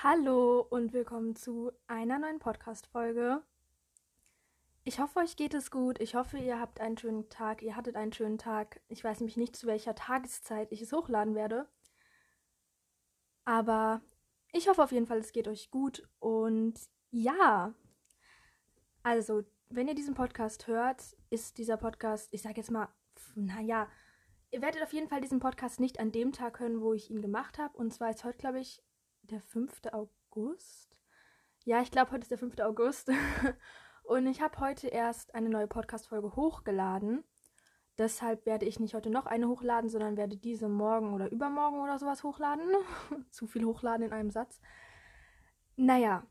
Hallo und willkommen zu einer neuen Podcast-Folge. Ich hoffe, euch geht es gut. Ich hoffe, ihr habt einen schönen Tag. Ihr hattet einen schönen Tag. Ich weiß nämlich nicht, zu welcher Tageszeit ich es hochladen werde. Aber ich hoffe auf jeden Fall, es geht euch gut. Und ja, also, wenn ihr diesen Podcast hört, ist dieser Podcast, ich sage jetzt mal, naja, ihr werdet auf jeden Fall diesen Podcast nicht an dem Tag hören, wo ich ihn gemacht habe. Und zwar ist heute, glaube ich, der 5. August. Ja, ich glaube, heute ist der 5. August. Und ich habe heute erst eine neue Podcast-Folge hochgeladen. Deshalb werde ich nicht heute noch eine hochladen, sondern werde diese morgen oder übermorgen oder sowas hochladen. Zu viel hochladen in einem Satz. Naja,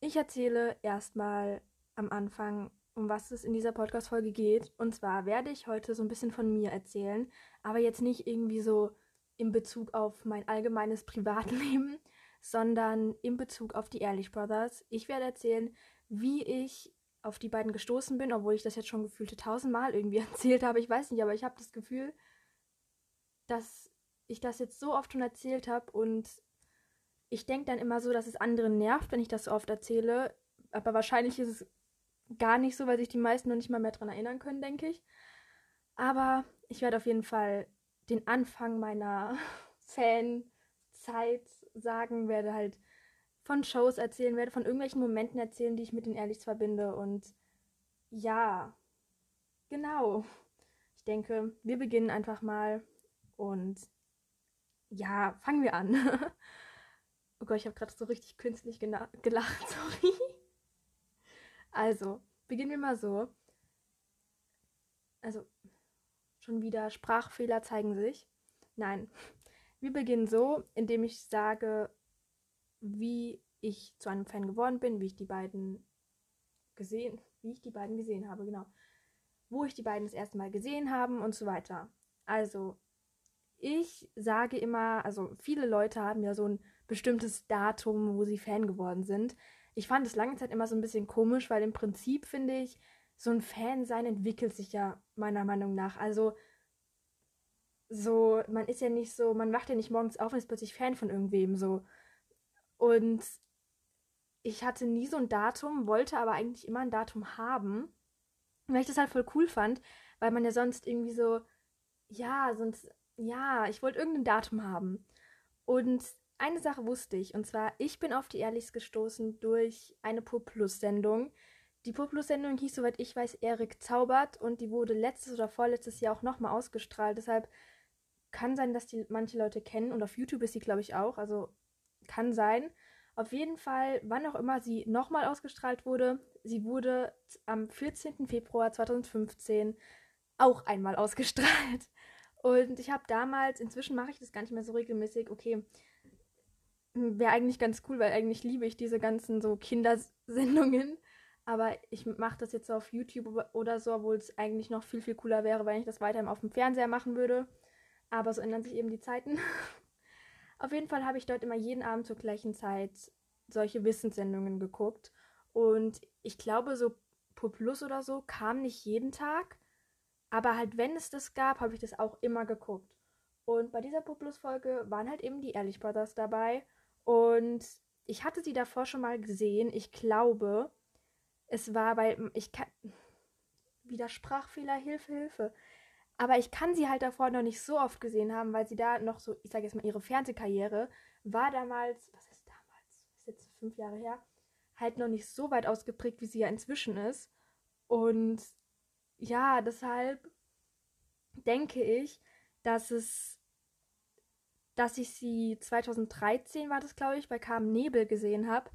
ich erzähle erstmal am Anfang, um was es in dieser Podcast-Folge geht. Und zwar werde ich heute so ein bisschen von mir erzählen, aber jetzt nicht irgendwie so in Bezug auf mein allgemeines Privatleben, sondern in Bezug auf die Ehrlich Brothers. Ich werde erzählen, wie ich auf die beiden gestoßen bin, obwohl ich das jetzt schon gefühlte tausendmal irgendwie erzählt habe. Ich weiß nicht, aber ich habe das Gefühl, dass ich das jetzt so oft schon erzählt habe und ich denke dann immer so, dass es anderen nervt, wenn ich das so oft erzähle. Aber wahrscheinlich ist es gar nicht so, weil sich die meisten noch nicht mal mehr dran erinnern können, denke ich. Aber ich werde auf jeden Fall den Anfang meiner Fanzeit sagen, werde halt von Shows erzählen, werde von irgendwelchen Momenten erzählen, die ich mit den Ehrlichs verbinde. Und ja, genau. Ich denke, wir beginnen einfach mal und ja, fangen wir an. oh Gott, ich habe gerade so richtig künstlich gelacht, sorry. Also, beginnen wir mal so. Also, schon wieder Sprachfehler zeigen sich. Nein, wir beginnen so, indem ich sage, wie ich zu einem Fan geworden bin, wie ich die beiden gesehen, wie ich die beiden gesehen habe, genau. Wo ich die beiden das erste Mal gesehen habe und so weiter. Also, ich sage immer, also viele Leute haben ja so ein bestimmtes Datum, wo sie Fan geworden sind. Ich fand es lange Zeit immer so ein bisschen komisch, weil im Prinzip finde ich, so ein Fan sein entwickelt sich ja meiner Meinung nach. Also so, man ist ja nicht so, man wacht ja nicht morgens auf und ist plötzlich Fan von irgendwem so. Und ich hatte nie so ein Datum, wollte aber eigentlich immer ein Datum haben. Weil ich das halt voll cool fand, weil man ja sonst irgendwie so, ja, sonst, ja, ich wollte irgendein Datum haben. Und eine Sache wusste ich, und zwar, ich bin auf die Ehrlichs gestoßen durch eine Pur Plus Sendung. Die Pur Plus Sendung hieß, soweit ich weiß, Erik zaubert und die wurde letztes oder vorletztes Jahr auch nochmal ausgestrahlt. Deshalb kann sein, dass die manche Leute kennen und auf YouTube ist sie, glaube ich, auch. Also kann sein. Auf jeden Fall, wann auch immer sie nochmal ausgestrahlt wurde, sie wurde am 14. Februar 2015 auch einmal ausgestrahlt. Und ich habe damals, inzwischen mache ich das gar nicht mehr so regelmäßig, okay, wäre eigentlich ganz cool, weil eigentlich liebe ich diese ganzen so Kindersendungen. Aber ich mache das jetzt auf YouTube oder so, obwohl es eigentlich noch viel, viel cooler wäre, wenn ich das weiterhin auf dem Fernseher machen würde. Aber so ändern sich eben die Zeiten. Auf jeden Fall habe ich dort immer jeden Abend zur gleichen Zeit solche Wissenssendungen geguckt. Und ich glaube, so Pro Plus oder so kam nicht jeden Tag. Aber halt, wenn es das gab, habe ich das auch immer geguckt. Und bei dieser Pro Plus Folge waren halt eben die Ehrlich Brothers dabei. Und ich hatte sie davor schon mal gesehen. Ich glaube, es war bei. Ich kann. Wieder Sprachfehler, Hilfe, Hilfe. Aber ich kann sie halt davor noch nicht so oft gesehen haben, weil sie da noch so, ich sage jetzt mal, ihre Fernsehkarriere war damals, was ist damals, ist jetzt fünf Jahre her, halt noch nicht so weit ausgeprägt, wie sie ja inzwischen ist. Und ja, deshalb denke ich, dass es, dass ich sie 2013 war das, glaube ich, bei Carmen Nebel gesehen habe,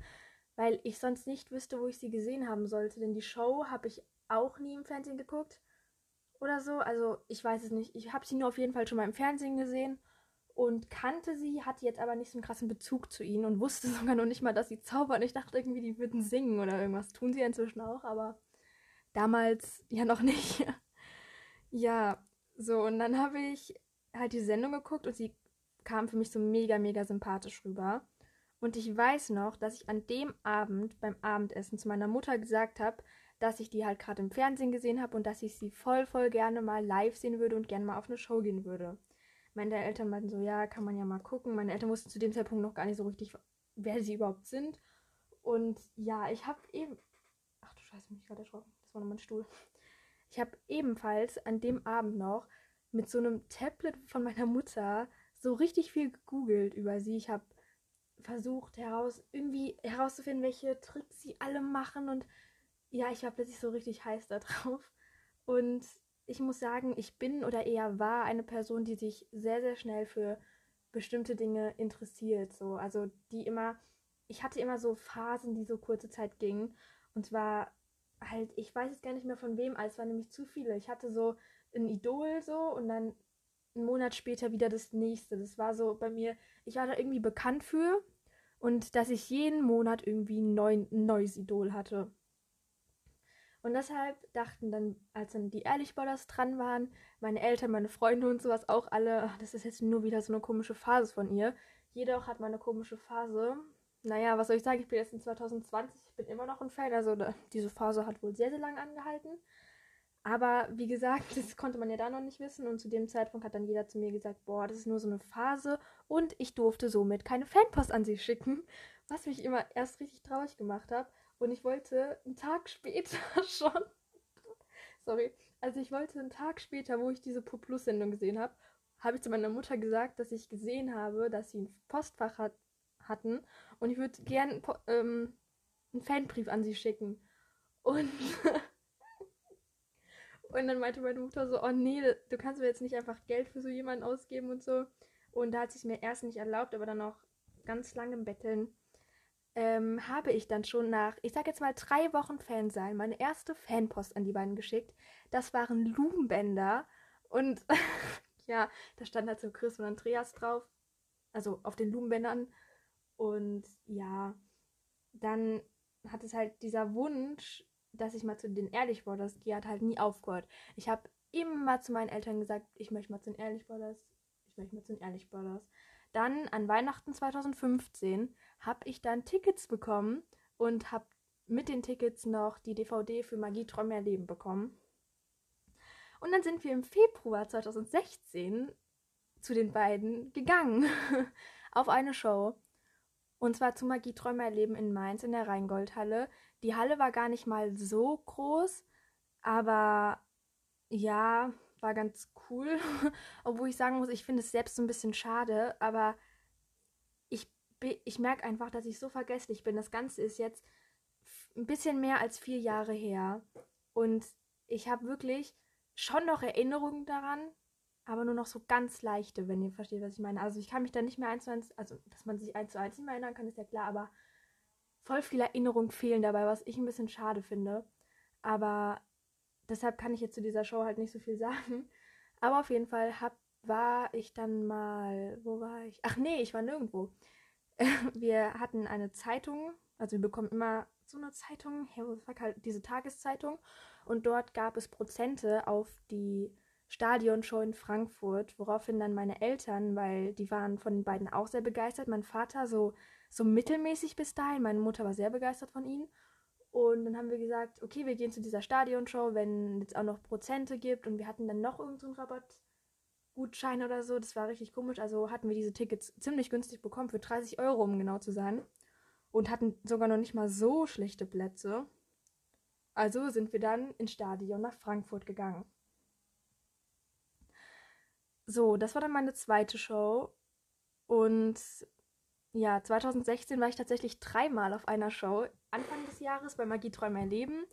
weil ich sonst nicht wüsste, wo ich sie gesehen haben sollte. Denn die Show habe ich auch nie im Fernsehen geguckt oder so. Also ich weiß es nicht. Ich habe sie nur auf jeden Fall schon mal im Fernsehen gesehen und kannte sie, hatte jetzt aber nicht so einen krassen Bezug zu ihnen und wusste sogar noch nicht mal, dass sie zaubern. Ich dachte irgendwie, die würden singen oder irgendwas. Tun sie inzwischen auch, aber damals ja noch nicht. ja, so und dann habe ich halt die Sendung geguckt und sie kam für mich so mega, mega sympathisch rüber. Und ich weiß noch, dass ich an dem Abend beim Abendessen zu meiner Mutter gesagt habe, dass ich die halt gerade im Fernsehen gesehen habe und dass ich sie voll, voll gerne mal live sehen würde und gerne mal auf eine Show gehen würde. Meine Eltern meinten so, ja, kann man ja mal gucken. Meine Eltern wussten zu dem Zeitpunkt noch gar nicht so richtig, wer sie überhaupt sind. Und ja, ich habe eben. Ach du Scheiße, mich gerade erschrocken. Das war noch mein Stuhl. Ich habe ebenfalls an dem Abend noch mit so einem Tablet von meiner Mutter so richtig viel gegoogelt über sie. Ich habe versucht heraus irgendwie herauszufinden, welche Tricks sie alle machen und ja, ich war plötzlich so richtig heiß da drauf. Und ich muss sagen, ich bin oder eher war eine Person, die sich sehr, sehr schnell für bestimmte Dinge interessiert. So, also die immer, ich hatte immer so Phasen, die so kurze Zeit gingen. Und zwar halt, ich weiß jetzt gar nicht mehr von wem, aber es waren nämlich zu viele. Ich hatte so ein Idol so und dann einen Monat später wieder das nächste. Das war so bei mir, ich war da irgendwie bekannt für und dass ich jeden Monat irgendwie ein, neu, ein neues Idol hatte. Und deshalb dachten dann, als dann die Ehrlich Brothers dran waren, meine Eltern, meine Freunde und sowas auch alle, das ist jetzt nur wieder so eine komische Phase von ihr. Jeder auch hat mal eine komische Phase. Naja, was soll ich sagen, ich bin jetzt in 2020, ich bin immer noch ein Fan. Also diese Phase hat wohl sehr, sehr lange angehalten. Aber wie gesagt, das konnte man ja da noch nicht wissen. Und zu dem Zeitpunkt hat dann jeder zu mir gesagt, boah, das ist nur so eine Phase. Und ich durfte somit keine Fanpost an sie schicken, was mich immer erst richtig traurig gemacht hat. Und ich wollte einen Tag später schon, sorry, also ich wollte einen Tag später, wo ich diese Pro Plus Sendung gesehen habe, habe ich zu meiner Mutter gesagt, dass ich gesehen habe, dass sie ein Postfach hat, hatten und ich würde gern ähm, einen Fanbrief an sie schicken. Und Und dann meinte meine Mutter so, oh nee, du kannst mir jetzt nicht einfach Geld für so jemanden ausgeben und so. Und da hat sie es mir erst nicht erlaubt, aber dann auch ganz langem Betteln, ähm, habe ich dann schon nach, ich sag jetzt mal drei Wochen Fan sein, meine erste Fanpost an die beiden geschickt. Das waren Lumenbänder. Und ja, da stand halt so Chris und Andreas drauf. Also auf den Lumenbändern. Und ja, dann hat es halt dieser Wunsch, dass ich mal zu den Ehrlich Brothers gehe, hat halt nie aufgehört. Ich habe immer zu meinen Eltern gesagt, ich möchte mal zu den Ehrlich Brothers, ich möchte mal zu den Ehrlich Brothers. Dann an Weihnachten 2015 habe ich dann Tickets bekommen und habe mit den Tickets noch die DVD für Magie Träume erleben bekommen. Und dann sind wir im Februar 2016 zu den beiden gegangen auf eine Show. Und zwar zu Magie Träume erleben in Mainz in der Rheingoldhalle. Die Halle war gar nicht mal so groß, aber ja, war ganz cool. Obwohl ich sagen muss, ich finde es selbst so ein bisschen schade, aber ich, ich merke einfach, dass ich so vergesslich bin. Das Ganze ist jetzt ein bisschen mehr als vier Jahre her. Und ich habe wirklich schon noch Erinnerungen daran, aber nur noch so ganz leichte, wenn ihr versteht, was ich meine. Also ich kann mich da nicht mehr eins zu eins, also dass man sich eins zu eins nicht mehr erinnern kann, ist ja klar, aber voll viele Erinnerungen fehlen dabei, was ich ein bisschen schade finde. Aber deshalb kann ich jetzt zu dieser Show halt nicht so viel sagen. Aber auf jeden Fall hab, war ich dann mal, wo war ich? Ach nee, ich war nirgendwo. Wir hatten eine Zeitung, also wir bekommen immer so eine Zeitung, halt diese Tageszeitung. Und dort gab es Prozente auf die Stadionshow in Frankfurt, woraufhin dann meine Eltern, weil die waren von den beiden auch sehr begeistert, mein Vater so, so mittelmäßig bis dahin, meine Mutter war sehr begeistert von ihnen. Und dann haben wir gesagt, okay, wir gehen zu dieser Stadionshow, wenn es auch noch Prozente gibt. Und wir hatten dann noch irgendeinen so Rabattgutschein oder so. Das war richtig komisch. Also hatten wir diese Tickets ziemlich günstig bekommen, für 30 Euro, um genau zu sein. Und hatten sogar noch nicht mal so schlechte Plätze. Also sind wir dann ins Stadion nach Frankfurt gegangen. So, das war dann meine zweite Show. Und ja, 2016 war ich tatsächlich dreimal auf einer Show. Anfang des Jahres bei Magie Träume Leben.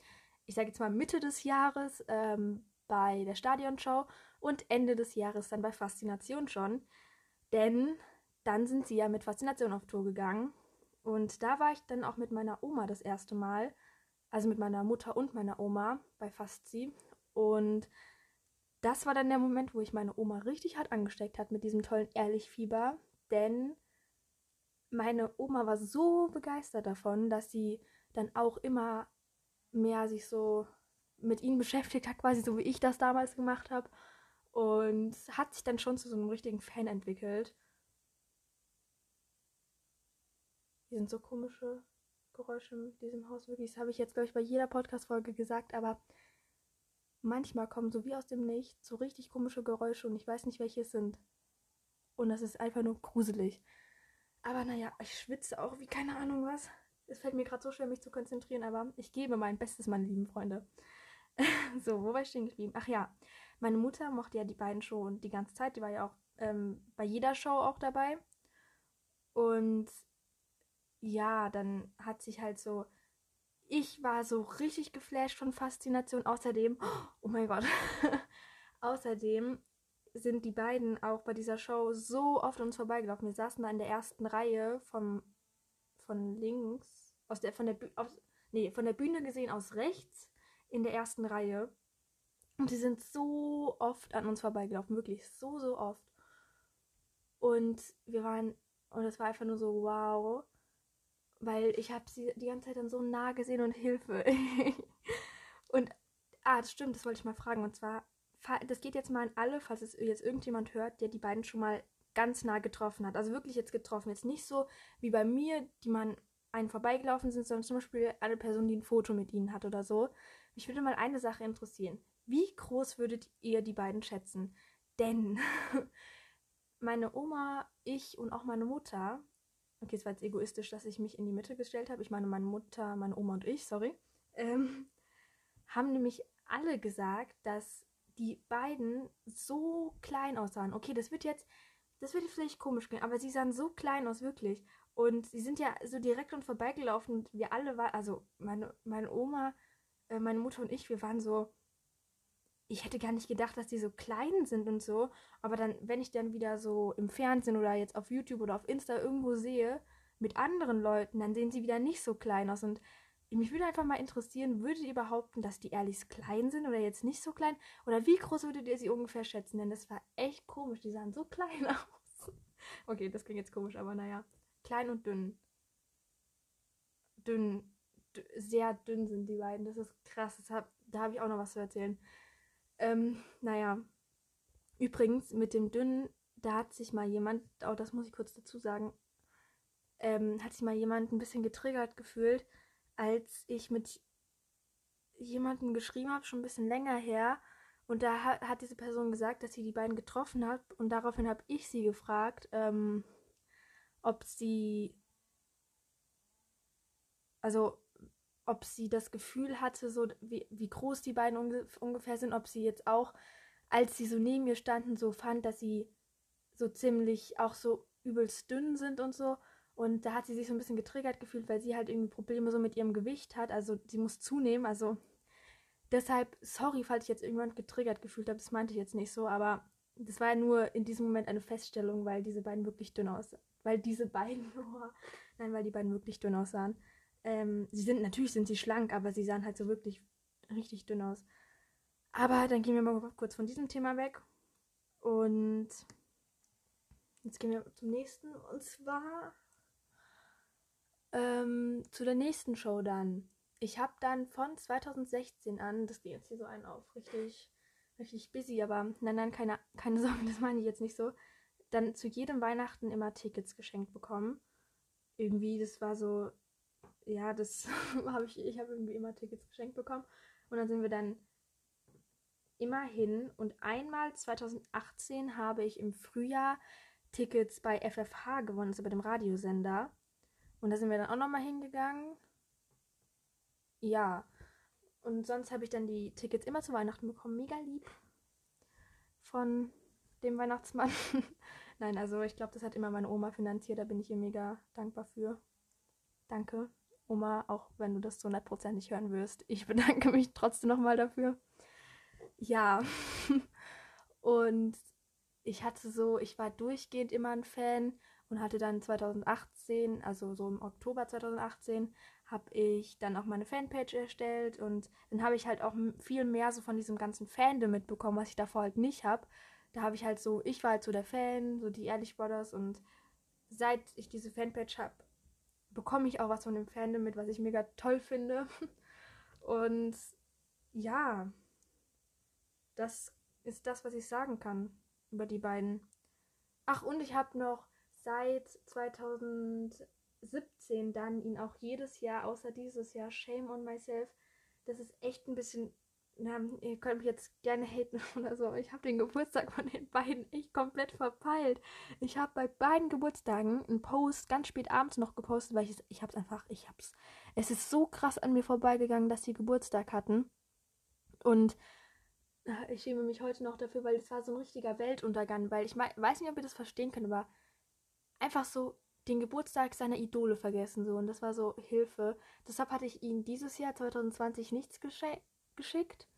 Ich sage jetzt mal Mitte des Jahres ähm, bei der Stadionshow und Ende des Jahres dann bei Faszination schon. Denn dann sind sie ja mit Faszination auf Tour gegangen. Und da war ich dann auch mit meiner Oma das erste Mal. Also mit meiner Mutter und meiner Oma bei Fasti. Und das war dann der Moment, wo ich meine Oma richtig hart angesteckt hat mit diesem tollen Ehrlich-Fieber. Denn meine Oma war so begeistert davon, dass sie dann auch immer mehr sich so mit ihnen beschäftigt hat, quasi so wie ich das damals gemacht habe. Und hat sich dann schon zu so einem richtigen Fan entwickelt. Hier sind so komische Geräusche in diesem Haus. Wirklich, das habe ich jetzt, glaube ich, bei jeder Podcast-Folge gesagt, aber manchmal kommen so wie aus dem Nichts so richtig komische Geräusche und ich weiß nicht, welche es sind. Und das ist einfach nur gruselig. Aber naja, ich schwitze auch wie keine Ahnung was. Es fällt mir gerade so schwer, mich zu konzentrieren, aber ich gebe mein Bestes, meine lieben Freunde. so, wo war ich stehen geblieben? Ach ja, meine Mutter mochte ja die beiden schon die ganze Zeit. Die war ja auch ähm, bei jeder Show auch dabei. Und ja, dann hat sich halt so. Ich war so richtig geflasht von Faszination. Außerdem, oh mein Gott, außerdem sind die beiden auch bei dieser Show so oft uns vorbeigelaufen. Wir saßen da in der ersten Reihe vom, von links, aus der, von der, aus, nee, von der Bühne gesehen aus rechts in der ersten Reihe. Und sie sind so oft an uns vorbeigelaufen, wirklich so, so oft. Und wir waren, und es war einfach nur so, wow, weil ich habe sie die ganze Zeit dann so nah gesehen und Hilfe. und, ah, das stimmt, das wollte ich mal fragen. Und zwar, das geht jetzt mal an alle, falls es jetzt irgendjemand hört, der die beiden schon mal ganz nah getroffen hat. Also wirklich jetzt getroffen. Jetzt nicht so wie bei mir, die man einen vorbeigelaufen sind, sondern zum Beispiel eine Person, die ein Foto mit ihnen hat oder so. Mich würde mal eine Sache interessieren. Wie groß würdet ihr die beiden schätzen? Denn meine Oma, ich und auch meine Mutter, okay, es war jetzt egoistisch, dass ich mich in die Mitte gestellt habe. Ich meine, meine Mutter, meine Oma und ich, sorry, ähm, haben nämlich alle gesagt, dass die beiden so klein aussahen. Okay, das wird jetzt, das wird vielleicht komisch klingen, aber sie sahen so klein aus, wirklich. Und sie sind ja so direkt und vorbeigelaufen und wir alle waren, also meine, meine Oma, äh, meine Mutter und ich, wir waren so, ich hätte gar nicht gedacht, dass die so klein sind und so. Aber dann, wenn ich dann wieder so im Fernsehen oder jetzt auf YouTube oder auf Insta irgendwo sehe, mit anderen Leuten, dann sehen sie wieder nicht so klein aus. Und mich würde einfach mal interessieren, würdet ihr behaupten, dass die Ehrlichs klein sind oder jetzt nicht so klein? Oder wie groß würdet ihr sie ungefähr schätzen? Denn das war echt komisch. Die sahen so klein aus. okay, das klingt jetzt komisch, aber naja. Klein und dünn. Dünn. sehr dünn sind die beiden. Das ist krass. Das hab, da habe ich auch noch was zu erzählen. Ähm, naja. Übrigens, mit dem dünnen, da hat sich mal jemand, auch das muss ich kurz dazu sagen, ähm, hat sich mal jemand ein bisschen getriggert gefühlt, als ich mit jemandem geschrieben habe, schon ein bisschen länger her. Und da hat, diese Person gesagt, dass sie die beiden getroffen hat. Und daraufhin habe ich sie gefragt, ähm, ob sie, also ob sie das Gefühl hatte, so wie, wie groß die beiden unge ungefähr sind, ob sie jetzt auch, als sie so neben mir standen, so fand, dass sie so ziemlich auch so übelst dünn sind und so. Und da hat sie sich so ein bisschen getriggert gefühlt, weil sie halt irgendwie Probleme so mit ihrem Gewicht hat. Also sie muss zunehmen. Also deshalb, sorry, falls ich jetzt irgendwann getriggert gefühlt habe. Das meinte ich jetzt nicht so. Aber das war ja nur in diesem Moment eine Feststellung, weil diese beiden wirklich dünn aussahen. Weil diese beiden, oh, nein, weil die beiden wirklich dünn aussahen. Ähm, sie sind, natürlich sind sie schlank, aber sie sahen halt so wirklich richtig dünn aus. Aber dann gehen wir mal kurz von diesem Thema weg. Und jetzt gehen wir zum nächsten. Und zwar ähm, zu der nächsten Show dann. Ich habe dann von 2016 an, das geht jetzt hier so ein auf, richtig, richtig busy, aber nein, nein, keine, keine Sorge, das meine ich jetzt nicht so. Dann zu jedem Weihnachten immer Tickets geschenkt bekommen. Irgendwie, das war so, ja, das habe ich, ich habe irgendwie immer Tickets geschenkt bekommen. Und dann sind wir dann immer hin. Und einmal 2018 habe ich im Frühjahr Tickets bei FFH gewonnen, also bei dem Radiosender. Und da sind wir dann auch nochmal hingegangen. Ja. Und sonst habe ich dann die Tickets immer zu Weihnachten bekommen. Mega lieb. Von dem Weihnachtsmann. Nein, also ich glaube, das hat immer meine Oma finanziert. Da bin ich ihr mega dankbar für. Danke, Oma, auch wenn du das zu 100% nicht hören wirst. Ich bedanke mich trotzdem nochmal dafür. Ja. Und ich hatte so, ich war durchgehend immer ein Fan und hatte dann 2018, also so im Oktober 2018, habe ich dann auch meine Fanpage erstellt und dann habe ich halt auch viel mehr so von diesem ganzen Fandom mitbekommen, was ich davor halt nicht habe. Da habe ich halt so, ich war halt so der Fan, so die Ehrlich Brothers und seit ich diese Fanpage habe, bekomme ich auch was von dem Fandom mit, was ich mega toll finde. Und ja, das ist das, was ich sagen kann über die beiden. Ach, und ich habe noch seit 2017 dann ihn auch jedes Jahr, außer dieses Jahr, Shame on Myself. Das ist echt ein bisschen na, ihr könnt mich jetzt gerne haten oder so. Ich habe den Geburtstag von den beiden echt komplett verpeilt. Ich habe bei beiden Geburtstagen einen Post ganz spät abends noch gepostet, weil ich es, ich hab's einfach, ich hab's. Es ist so krass an mir vorbeigegangen, dass sie Geburtstag hatten. Und äh, ich schäme mich heute noch dafür, weil es war so ein richtiger Weltuntergang, weil ich weiß nicht, ob ihr das verstehen könnt, aber einfach so den Geburtstag seiner Idole vergessen so und das war so Hilfe. Deshalb hatte ich ihnen dieses Jahr 2020 nichts geschickt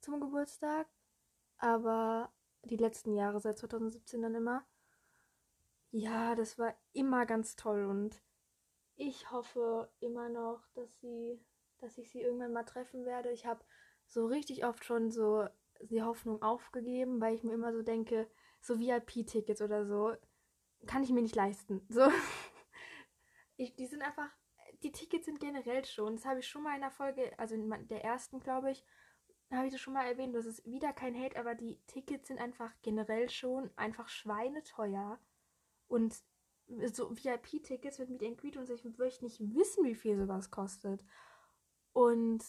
zum Geburtstag, aber die letzten Jahre seit 2017 dann immer. Ja, das war immer ganz toll und ich hoffe immer noch, dass sie, dass ich sie irgendwann mal treffen werde. Ich habe so richtig oft schon so die Hoffnung aufgegeben, weil ich mir immer so denke, so VIP-Tickets oder so kann ich mir nicht leisten. So, ich, die sind einfach, die Tickets sind generell schon. Das habe ich schon mal in der Folge, also in der ersten, glaube ich, habe ich das schon mal erwähnt. Das ist wieder kein Hate, aber die Tickets sind einfach generell schon einfach schweineteuer. Und so VIP-Tickets mit Meet and Greet und so, ich möchte nicht wissen, wie viel sowas kostet. Und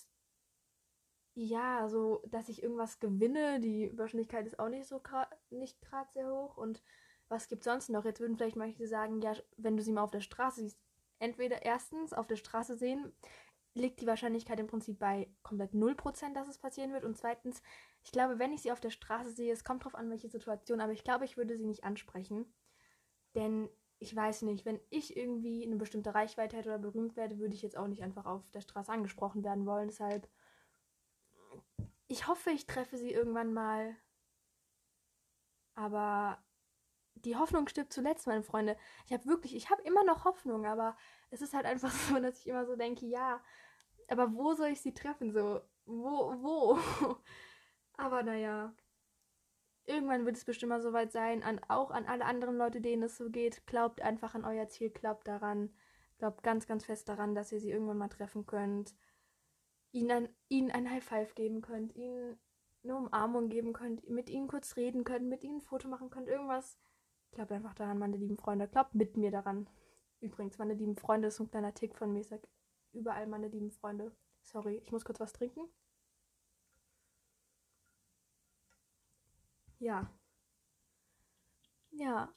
ja, so, dass ich irgendwas gewinne, die Wahrscheinlichkeit ist auch nicht so nicht gerade sehr hoch. Und was gibt sonst noch? Jetzt würden vielleicht manche sagen, ja, wenn du sie mal auf der Straße siehst, entweder erstens auf der Straße sehen, liegt die Wahrscheinlichkeit im Prinzip bei komplett 0%, dass es passieren wird. Und zweitens, ich glaube, wenn ich sie auf der Straße sehe, es kommt drauf an, welche Situation, aber ich glaube, ich würde sie nicht ansprechen. Denn ich weiß nicht, wenn ich irgendwie eine bestimmte Reichweite hätte oder berühmt werde, würde ich jetzt auch nicht einfach auf der Straße angesprochen werden wollen. Deshalb, ich hoffe, ich treffe sie irgendwann mal. Aber die Hoffnung stirbt zuletzt, meine Freunde. Ich habe wirklich, ich habe immer noch Hoffnung, aber es ist halt einfach so, dass ich immer so denke, ja, aber wo soll ich sie treffen? So, wo, wo? aber naja, irgendwann wird es bestimmt mal soweit sein, an, auch an alle anderen Leute, denen es so geht. Glaubt einfach an euer Ziel, glaubt daran, glaubt ganz, ganz fest daran, dass ihr sie irgendwann mal treffen könnt. Ihnen ein, ihnen ein High Five geben könnt, ihnen eine Umarmung geben könnt, mit ihnen kurz reden könnt, mit ihnen ein Foto machen könnt, irgendwas Glaubt einfach daran, meine lieben Freunde. Glaubt mit mir daran. Übrigens, meine lieben Freunde, das ist ein kleiner Tick von mir. Ich sag überall meine lieben Freunde. Sorry, ich muss kurz was trinken. Ja. Ja.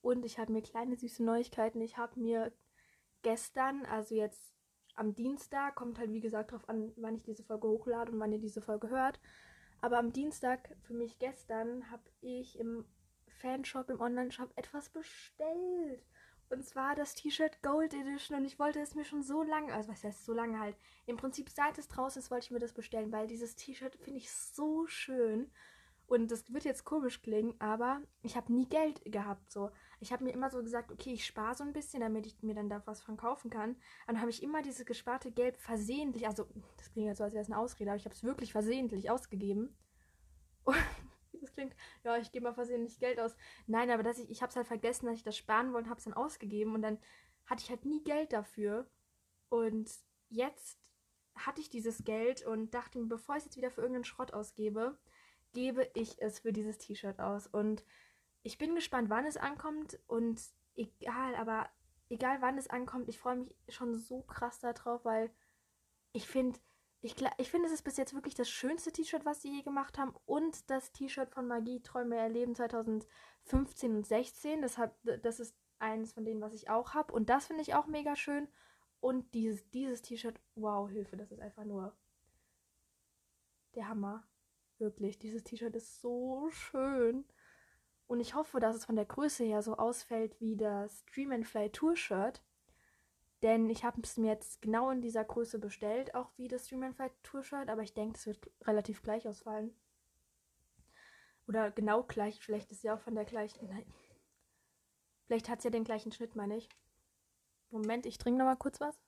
Und ich habe mir kleine süße Neuigkeiten. Ich habe mir gestern, also jetzt am Dienstag, kommt halt wie gesagt darauf an, wann ich diese Folge hochlade und wann ihr diese Folge hört. Aber am Dienstag, für mich gestern, habe ich im Fanshop, im Online-Shop etwas bestellt. Und zwar das T-Shirt Gold Edition. Und ich wollte es mir schon so lange, also was heißt so lange halt, im Prinzip seit es draußen ist, wollte ich mir das bestellen, weil dieses T-Shirt finde ich so schön. Und das wird jetzt komisch klingen, aber ich habe nie Geld gehabt. So, ich habe mir immer so gesagt, okay, ich spare so ein bisschen, damit ich mir dann da was von kaufen kann. Und dann habe ich immer dieses gesparte Geld versehentlich, also das klingt jetzt so, als wäre es eine Ausrede, aber ich habe es wirklich versehentlich ausgegeben. Und das klingt, ja, ich gebe mal versehentlich Geld aus. Nein, aber dass ich, ich habe es halt vergessen, dass ich das sparen wollte und habe es dann ausgegeben und dann hatte ich halt nie Geld dafür. Und jetzt hatte ich dieses Geld und dachte mir, bevor ich es jetzt wieder für irgendeinen Schrott ausgebe, gebe ich es für dieses T-Shirt aus. Und ich bin gespannt, wann es ankommt und egal, aber egal wann es ankommt, ich freue mich schon so krass darauf, weil ich finde, ich, ich finde, es ist bis jetzt wirklich das schönste T-Shirt, was sie je gemacht haben. Und das T-Shirt von Magie Träume erleben 2015 und 16. Das, hat, das ist eines von denen, was ich auch habe. Und das finde ich auch mega schön. Und dieses, dieses T-Shirt, wow, Hilfe, das ist einfach nur der Hammer. Wirklich, dieses T-Shirt ist so schön. Und ich hoffe, dass es von der Größe her so ausfällt wie das Dream and Fly Tour Shirt. Denn ich habe es mir jetzt genau in dieser Größe bestellt, auch wie das Stream Fight Tour Shirt, aber ich denke, es wird relativ gleich ausfallen. Oder genau gleich, vielleicht ist sie auch von der gleichen. Nein. Vielleicht hat sie ja den gleichen Schnitt, meine ich. Moment, ich trinke noch mal kurz was.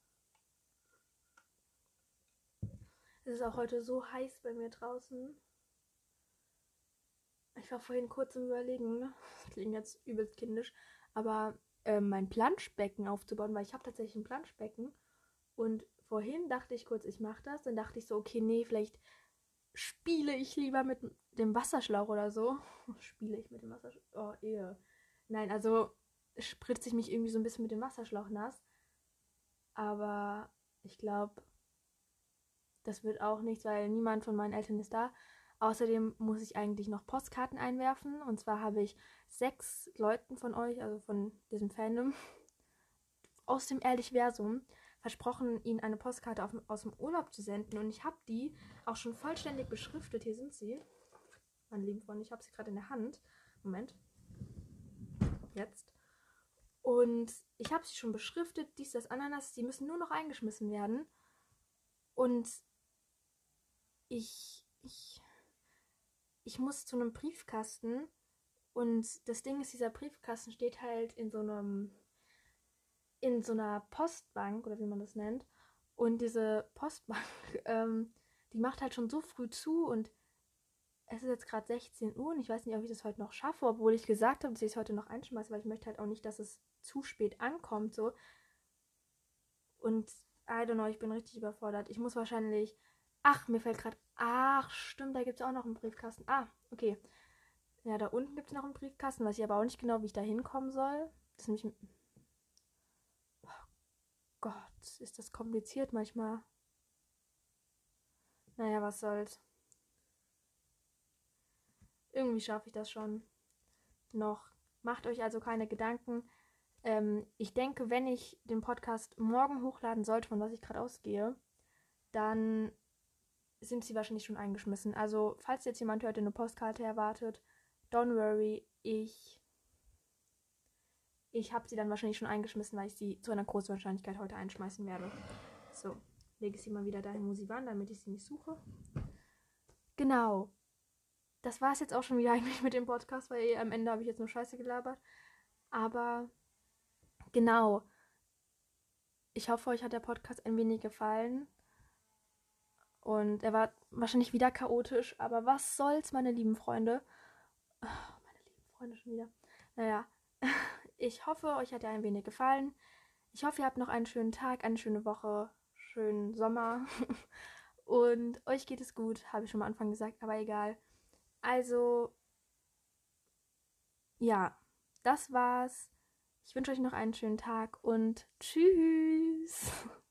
Es ist auch heute so heiß bei mir draußen. Ich war vorhin kurz im Überlegen, das klingt jetzt übelst kindisch, aber äh, mein Planschbecken aufzubauen, weil ich habe tatsächlich ein Planschbecken. Und vorhin dachte ich kurz, ich mache das. Dann dachte ich so, okay, nee, vielleicht spiele ich lieber mit dem Wasserschlauch oder so. spiele ich mit dem Wasserschlauch? Oh, ehe. Nein, also spritze ich mich irgendwie so ein bisschen mit dem Wasserschlauch nass. Aber ich glaube, das wird auch nichts, weil niemand von meinen Eltern ist da. Außerdem muss ich eigentlich noch Postkarten einwerfen. Und zwar habe ich sechs Leuten von euch, also von diesem Fandom, aus dem Ehrlichversum, versprochen, ihnen eine Postkarte auf, aus dem Urlaub zu senden. Und ich habe die auch schon vollständig beschriftet. Hier sind sie. Meine lieben Freunde, ich habe sie gerade in der Hand. Moment. Jetzt. Und ich habe sie schon beschriftet, dies, das, Ananas. Die müssen nur noch eingeschmissen werden. Und ich, ich, ich muss zu einem Briefkasten. Und das Ding ist, dieser Briefkasten steht halt in so einem, in so einer Postbank oder wie man das nennt. Und diese Postbank, ähm, die macht halt schon so früh zu und es ist jetzt gerade 16 Uhr und ich weiß nicht, ob ich das heute noch schaffe, obwohl ich gesagt habe, dass ich es heute noch einschmeiße, weil ich möchte halt auch nicht, dass es zu spät ankommt, so. Und I don't know, ich bin richtig überfordert. Ich muss wahrscheinlich. Ach, mir fällt gerade. Ach, stimmt, da gibt es auch noch einen Briefkasten. Ah, okay. Ja, da unten gibt es noch einen Briefkasten, weiß ich aber auch nicht genau, wie ich da hinkommen soll. Das ist nämlich. Oh Gott, ist das kompliziert manchmal. Naja, was soll's. Irgendwie schaffe ich das schon noch. Macht euch also keine Gedanken. Ähm, ich denke, wenn ich den Podcast morgen hochladen sollte, von was ich gerade ausgehe, dann sind sie wahrscheinlich schon eingeschmissen. Also, falls jetzt jemand heute eine Postkarte erwartet, don't worry, ich ich habe sie dann wahrscheinlich schon eingeschmissen, weil ich sie zu einer großen Wahrscheinlichkeit heute einschmeißen werde. So, lege ich sie mal wieder dahin, wo sie waren, damit ich sie nicht suche. Genau. Das war es jetzt auch schon wieder eigentlich mit dem Podcast, weil am Ende habe ich jetzt nur Scheiße gelabert. Aber Genau. Ich hoffe, euch hat der Podcast ein wenig gefallen. Und er war wahrscheinlich wieder chaotisch, aber was soll's, meine lieben Freunde? Oh, meine lieben Freunde schon wieder. Naja, ich hoffe, euch hat er ein wenig gefallen. Ich hoffe, ihr habt noch einen schönen Tag, eine schöne Woche, schönen Sommer. Und euch geht es gut, habe ich schon am Anfang gesagt, aber egal. Also, ja, das war's. Ich wünsche euch noch einen schönen Tag und tschüss.